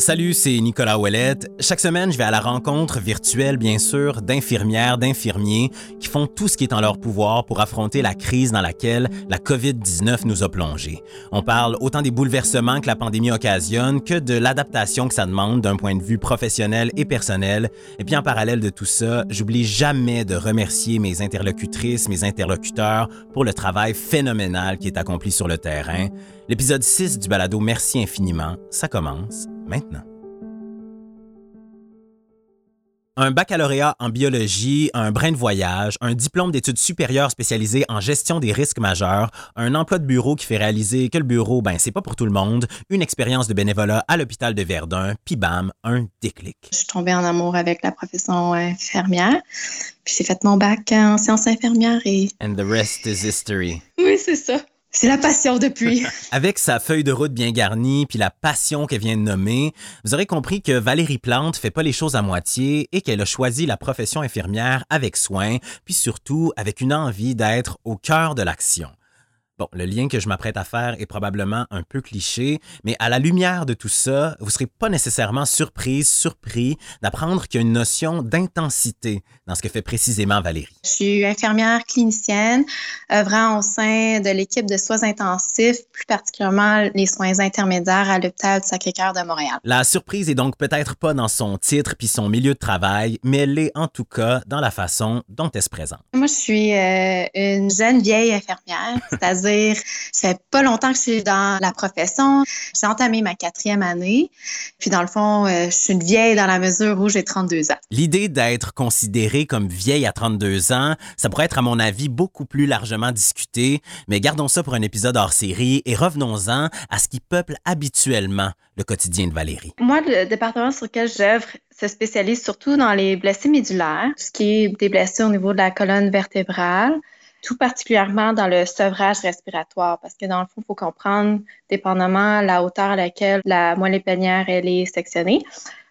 Salut, c'est Nicolas Ouellette. Chaque semaine, je vais à la rencontre virtuelle, bien sûr, d'infirmières, d'infirmiers qui font tout ce qui est en leur pouvoir pour affronter la crise dans laquelle la COVID-19 nous a plongés. On parle autant des bouleversements que la pandémie occasionne que de l'adaptation que ça demande d'un point de vue professionnel et personnel. Et puis en parallèle de tout ça, j'oublie jamais de remercier mes interlocutrices, mes interlocuteurs pour le travail phénoménal qui est accompli sur le terrain. L'épisode 6 du balado Merci infiniment, ça commence maintenant. Un baccalauréat en biologie, un brin de voyage, un diplôme d'études supérieures spécialisé en gestion des risques majeurs, un emploi de bureau qui fait réaliser que le bureau, ben, c'est pas pour tout le monde, une expérience de bénévolat à l'hôpital de Verdun, puis bam, un déclic. Je suis tombée en amour avec la profession infirmière, puis j'ai fait mon bac en sciences infirmières et... And the rest is history. Oui, c'est ça. C'est la passion depuis. Avec sa feuille de route bien garnie puis la passion qu'elle vient de nommer, vous aurez compris que Valérie Plante fait pas les choses à moitié et qu'elle a choisi la profession infirmière avec soin, puis surtout avec une envie d'être au cœur de l'action. Bon, le lien que je m'apprête à faire est probablement un peu cliché, mais à la lumière de tout ça, vous ne serez pas nécessairement surprise, surpris d'apprendre qu'il y a une notion d'intensité dans ce que fait précisément Valérie. Je suis infirmière clinicienne, œuvrant au sein de l'équipe de soins intensifs, plus particulièrement les soins intermédiaires à l'hôpital du Sacré-Cœur de Montréal. La surprise est donc peut-être pas dans son titre puis son milieu de travail, mais elle est en tout cas dans la façon dont elle se présente. Moi, je suis euh, une jeune vieille infirmière, c'est-à-dire ça fait pas longtemps que je suis dans la profession. J'ai entamé ma quatrième année. Puis dans le fond, euh, je suis une vieille dans la mesure où j'ai 32 ans. L'idée d'être considérée comme vieille à 32 ans, ça pourrait être à mon avis beaucoup plus largement discuté, mais gardons ça pour un épisode hors série et revenons-en à ce qui peuple habituellement le quotidien de Valérie. Moi, le département sur lequel j'œuvre se spécialise surtout dans les blessés médulaires, ce qui est des blessés au niveau de la colonne vertébrale, tout particulièrement dans le sevrage respiratoire, parce que dans le fond, il faut comprendre, dépendamment la hauteur à laquelle la moelle épinière est sectionnée,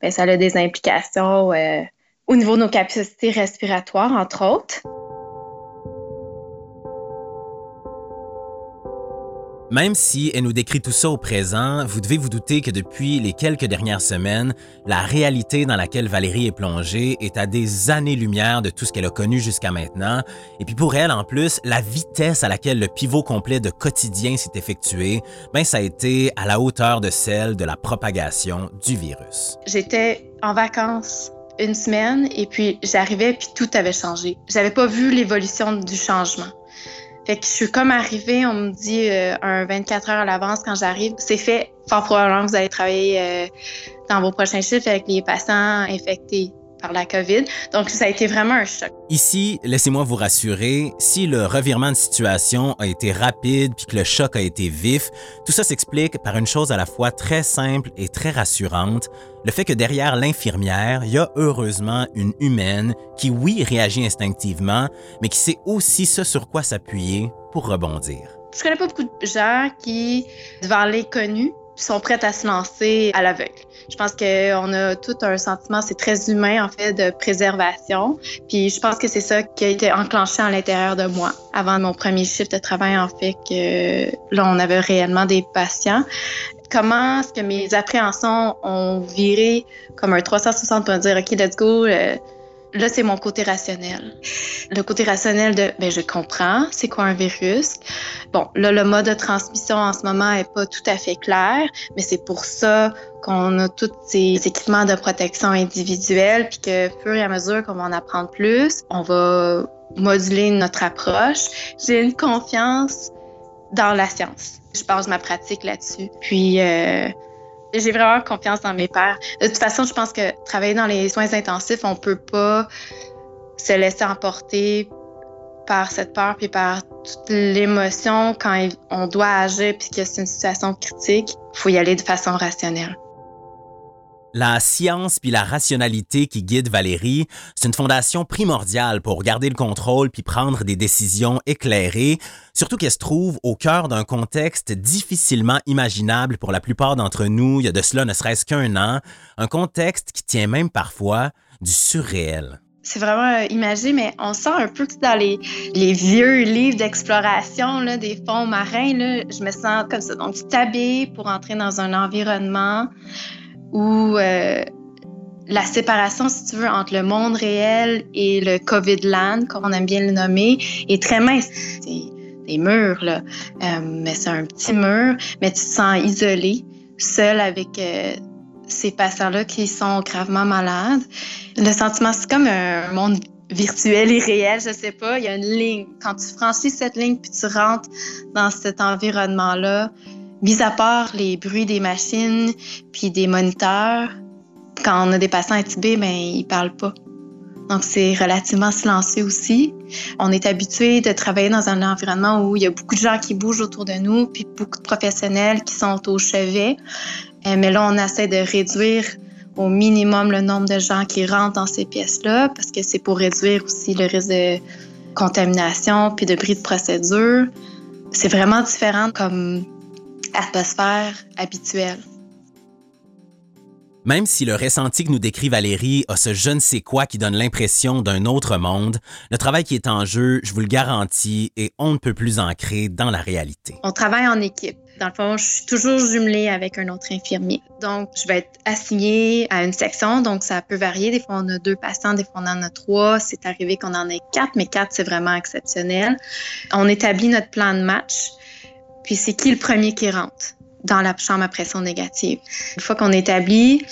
bien, ça a des implications euh, au niveau de nos capacités respiratoires, entre autres. Même si elle nous décrit tout ça au présent, vous devez vous douter que depuis les quelques dernières semaines, la réalité dans laquelle Valérie est plongée est à des années-lumière de tout ce qu'elle a connu jusqu'à maintenant. Et puis pour elle, en plus, la vitesse à laquelle le pivot complet de quotidien s'est effectué, ben ça a été à la hauteur de celle de la propagation du virus. J'étais en vacances une semaine et puis j'arrivais puis tout avait changé. J'avais pas vu l'évolution du changement. Fait que je suis comme arrivée, on me dit euh, un 24 heures à l'avance quand j'arrive. C'est fait. Fort probablement que vous allez travailler euh, dans vos prochains chiffres avec les patients infectés par la COVID. Donc, ça a été vraiment un choc. Ici, laissez-moi vous rassurer, si le revirement de situation a été rapide puis que le choc a été vif, tout ça s'explique par une chose à la fois très simple et très rassurante, le fait que derrière l'infirmière, il y a heureusement une humaine qui, oui, réagit instinctivement, mais qui sait aussi ce sur quoi s'appuyer pour rebondir. Je connais pas beaucoup de gens qui, devant l'inconnu, sont prêtes à se lancer à l'aveugle. Je pense qu'on a tout un sentiment, c'est très humain en fait, de préservation. Puis je pense que c'est ça qui a été enclenché à l'intérieur de moi avant mon premier shift de travail en fait que là on avait réellement des patients. Comment est-ce que mes appréhensions ont viré comme un 360 pour dire ok let's go. Là, c'est mon côté rationnel. Le côté rationnel de, ben, je comprends, c'est quoi un virus? Bon, là, le mode de transmission en ce moment est pas tout à fait clair, mais c'est pour ça qu'on a tous ces équipements de protection individuelle, puis que, fur et à mesure qu'on va en apprendre plus, on va moduler notre approche. J'ai une confiance dans la science. Je base ma pratique là-dessus. Puis, euh, j'ai vraiment confiance dans mes pères. De toute façon, je pense que travailler dans les soins intensifs, on peut pas se laisser emporter par cette peur puis par toute l'émotion quand on doit agir puis que c'est une situation critique. Faut y aller de façon rationnelle. La science puis la rationalité qui guide Valérie, c'est une fondation primordiale pour garder le contrôle puis prendre des décisions éclairées, surtout qu'elle se trouve au cœur d'un contexte difficilement imaginable pour la plupart d'entre nous il y a de cela ne serait-ce qu'un an, un contexte qui tient même parfois du surréel. C'est vraiment euh, imagé, mais on sent un peu que dans les, vieux livres d'exploration des fonds marins, là, je me sens comme ça. Donc, tu t'habilles pour entrer dans un environnement où euh, la séparation, si tu veux, entre le monde réel et le COVID-land, comme on aime bien le nommer, est très mince. C'est des murs, là. Euh, mais c'est un petit mur, mais tu te sens isolé, seul avec euh, ces patients-là qui sont gravement malades. Le sentiment, c'est comme un monde virtuel et réel, je sais pas. Il y a une ligne. Quand tu franchis cette ligne puis tu rentres dans cet environnement-là, mis à part les bruits des machines puis des moniteurs, quand on a des patients intubés, ben ils parlent pas. Donc c'est relativement silencieux aussi. On est habitué de travailler dans un environnement où il y a beaucoup de gens qui bougent autour de nous, puis beaucoup de professionnels qui sont au chevet. Euh, mais là, on essaie de réduire au minimum le nombre de gens qui rentrent dans ces pièces-là, parce que c'est pour réduire aussi le risque de contamination puis de bris de procédure. C'est vraiment différent comme atmosphère habituelle. Même si le ressenti que nous décrit Valérie a ce je ne sais quoi qui donne l'impression d'un autre monde, le travail qui est en jeu, je vous le garantis, est on ne peut plus ancré dans la réalité. On travaille en équipe. Dans le fond, je suis toujours jumelée avec un autre infirmier. Donc, je vais être assignée à une section, donc ça peut varier. Des fois, on a deux patients, des fois, on en a trois. C'est arrivé qu'on en ait quatre, mais quatre, c'est vraiment exceptionnel. On établit notre plan de match, puis c'est qui le premier qui rentre dans la chambre à pression négative. Une fois qu'on établit,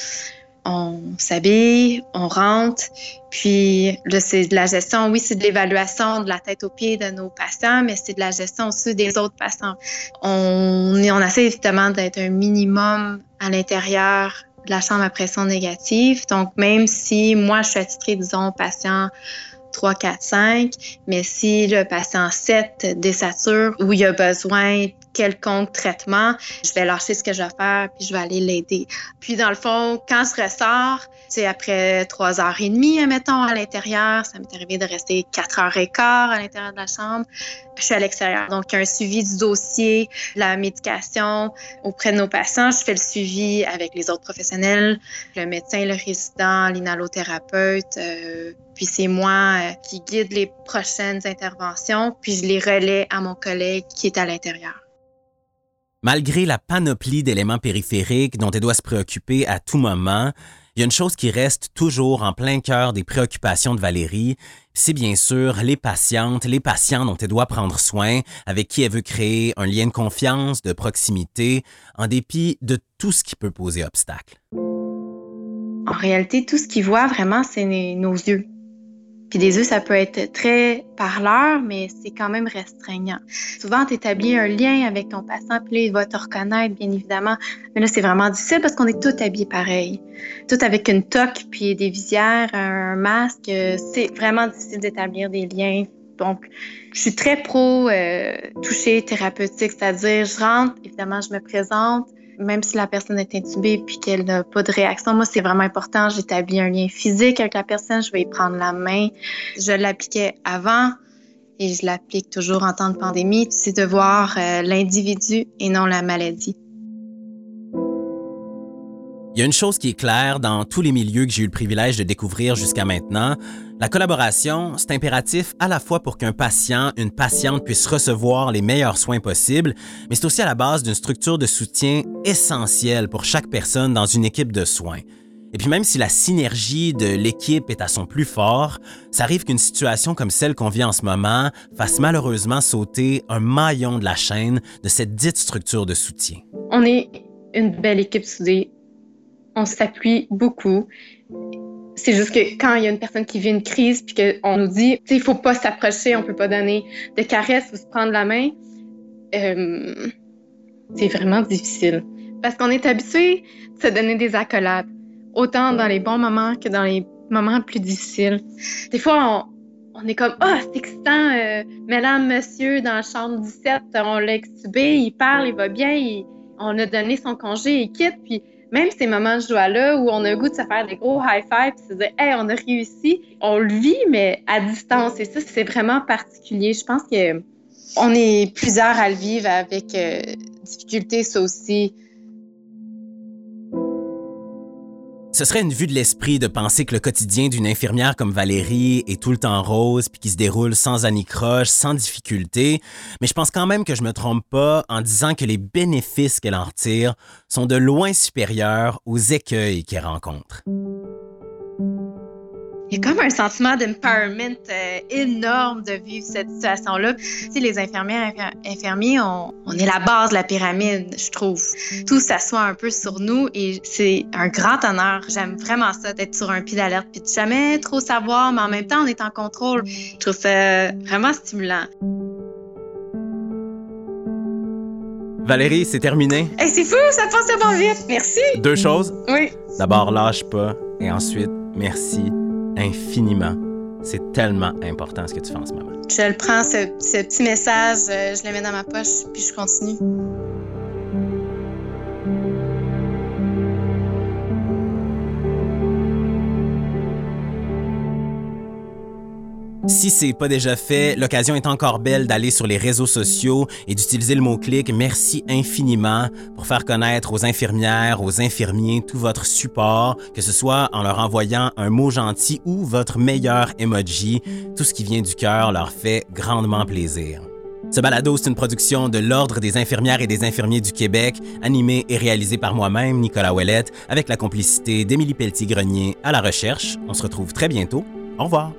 on s'habille, on rentre, puis là, c'est de la gestion, oui, c'est de l'évaluation de la tête aux pieds de nos patients, mais c'est de la gestion aussi des autres patients. On, on essaie évidemment d'être un minimum à l'intérieur de la chambre à pression négative. Donc, même si moi, je suis attitrée, disons, patient 3, 4, 5, mais si le patient 7 désature ou il a besoin quelconque traitement, je vais lâcher ce que je vais faire puis je vais aller l'aider. Puis dans le fond, quand je ressors, c'est après trois heures et demie, mettons, à l'intérieur. Ça m'est arrivé de rester quatre heures et quart à l'intérieur de la chambre. Je suis à l'extérieur. Donc, un suivi du dossier, la médication auprès de nos patients. Je fais le suivi avec les autres professionnels, le médecin, le résident, l'inhalothérapeute. Euh, puis c'est moi euh, qui guide les prochaines interventions, puis je les relais à mon collègue qui est à l'intérieur. Malgré la panoplie d'éléments périphériques dont elle doit se préoccuper à tout moment, il y a une chose qui reste toujours en plein cœur des préoccupations de Valérie, c'est bien sûr les patientes, les patients dont elle doit prendre soin, avec qui elle veut créer un lien de confiance, de proximité, en dépit de tout ce qui peut poser obstacle. En réalité, tout ce qu'il voit vraiment, c'est nos yeux. Puis des yeux, ça peut être très parleur, mais c'est quand même restreignant. Souvent, tu établis un lien avec ton patient, puis là, il va te reconnaître, bien évidemment. Mais là, c'est vraiment difficile parce qu'on est tous habillés pareil. Tout avec une toque, puis des visières, un masque. C'est vraiment difficile d'établir des liens. Donc, je suis très pro euh, toucher thérapeutique, c'est-à-dire, je rentre, évidemment, je me présente, même si la personne est intubée puis qu'elle n'a pas de réaction, moi, c'est vraiment important. J'établis un lien physique avec la personne. Je vais y prendre la main. Je l'appliquais avant et je l'applique toujours en temps de pandémie. C'est de voir euh, l'individu et non la maladie. Il y a une chose qui est claire dans tous les milieux que j'ai eu le privilège de découvrir jusqu'à maintenant. La collaboration, c'est impératif à la fois pour qu'un patient, une patiente puisse recevoir les meilleurs soins possibles, mais c'est aussi à la base d'une structure de soutien essentielle pour chaque personne dans une équipe de soins. Et puis même si la synergie de l'équipe est à son plus fort, ça arrive qu'une situation comme celle qu'on vit en ce moment fasse malheureusement sauter un maillon de la chaîne de cette dite structure de soutien. On est une belle équipe soudée on s'appuie beaucoup. C'est juste que quand il y a une personne qui vit une crise puis qu'on nous dit, il faut pas s'approcher, on peut pas donner de caresses ou se prendre la main, euh, c'est vraiment difficile. Parce qu'on est habitué de se donner des accolades, autant dans les bons moments que dans les moments plus difficiles. Des fois, on, est comme, ah, c'est excitant, euh, mesdames, monsieur, dans la chambre 17, on l'a extubé, il parle, il va bien, on a donné son congé, il quitte, puis même ces moments de joie-là où on a le goût de se faire des gros high-fives et se dire, hey, on a réussi, on le vit, mais à distance. Et ça, c'est vraiment particulier. Je pense que on est plusieurs à le vivre avec euh, difficulté, ça aussi. Ce serait une vue de l'esprit de penser que le quotidien d'une infirmière comme Valérie est tout le temps rose puis qui se déroule sans anicroche, sans difficulté, mais je pense quand même que je me trompe pas en disant que les bénéfices qu'elle en retire sont de loin supérieurs aux écueils qu'elle rencontre il y a comme un sentiment d'empowerment euh, énorme de vivre cette situation-là. Tu les infirmières, infirmiers, on, on, est la base de la pyramide, je trouve. Tout s'assoit un peu sur nous et c'est un grand honneur. J'aime vraiment ça, d'être sur un pied d'alerte puis de jamais trop savoir, mais en même temps, on est en contrôle. Je trouve ça vraiment stimulant. Valérie, c'est terminé. Hey, c'est fou, ça passe tellement vite. Merci. Deux choses. Oui. D'abord, lâche pas. Et ensuite, merci infiniment. C'est tellement important ce que tu fais en ce moment. Je le prends, ce, ce petit message, euh, je le mets dans ma poche, puis je continue. Si c'est pas déjà fait, l'occasion est encore belle d'aller sur les réseaux sociaux et d'utiliser le mot-clic Merci infiniment pour faire connaître aux infirmières, aux infirmiers tout votre support, que ce soit en leur envoyant un mot gentil ou votre meilleur emoji. Tout ce qui vient du cœur leur fait grandement plaisir. Ce balado, c'est une production de l'Ordre des infirmières et des infirmiers du Québec, animé et réalisé par moi-même, Nicolas Ouellette, avec la complicité d'Émilie Pelletier-Grenier à la recherche. On se retrouve très bientôt. Au revoir.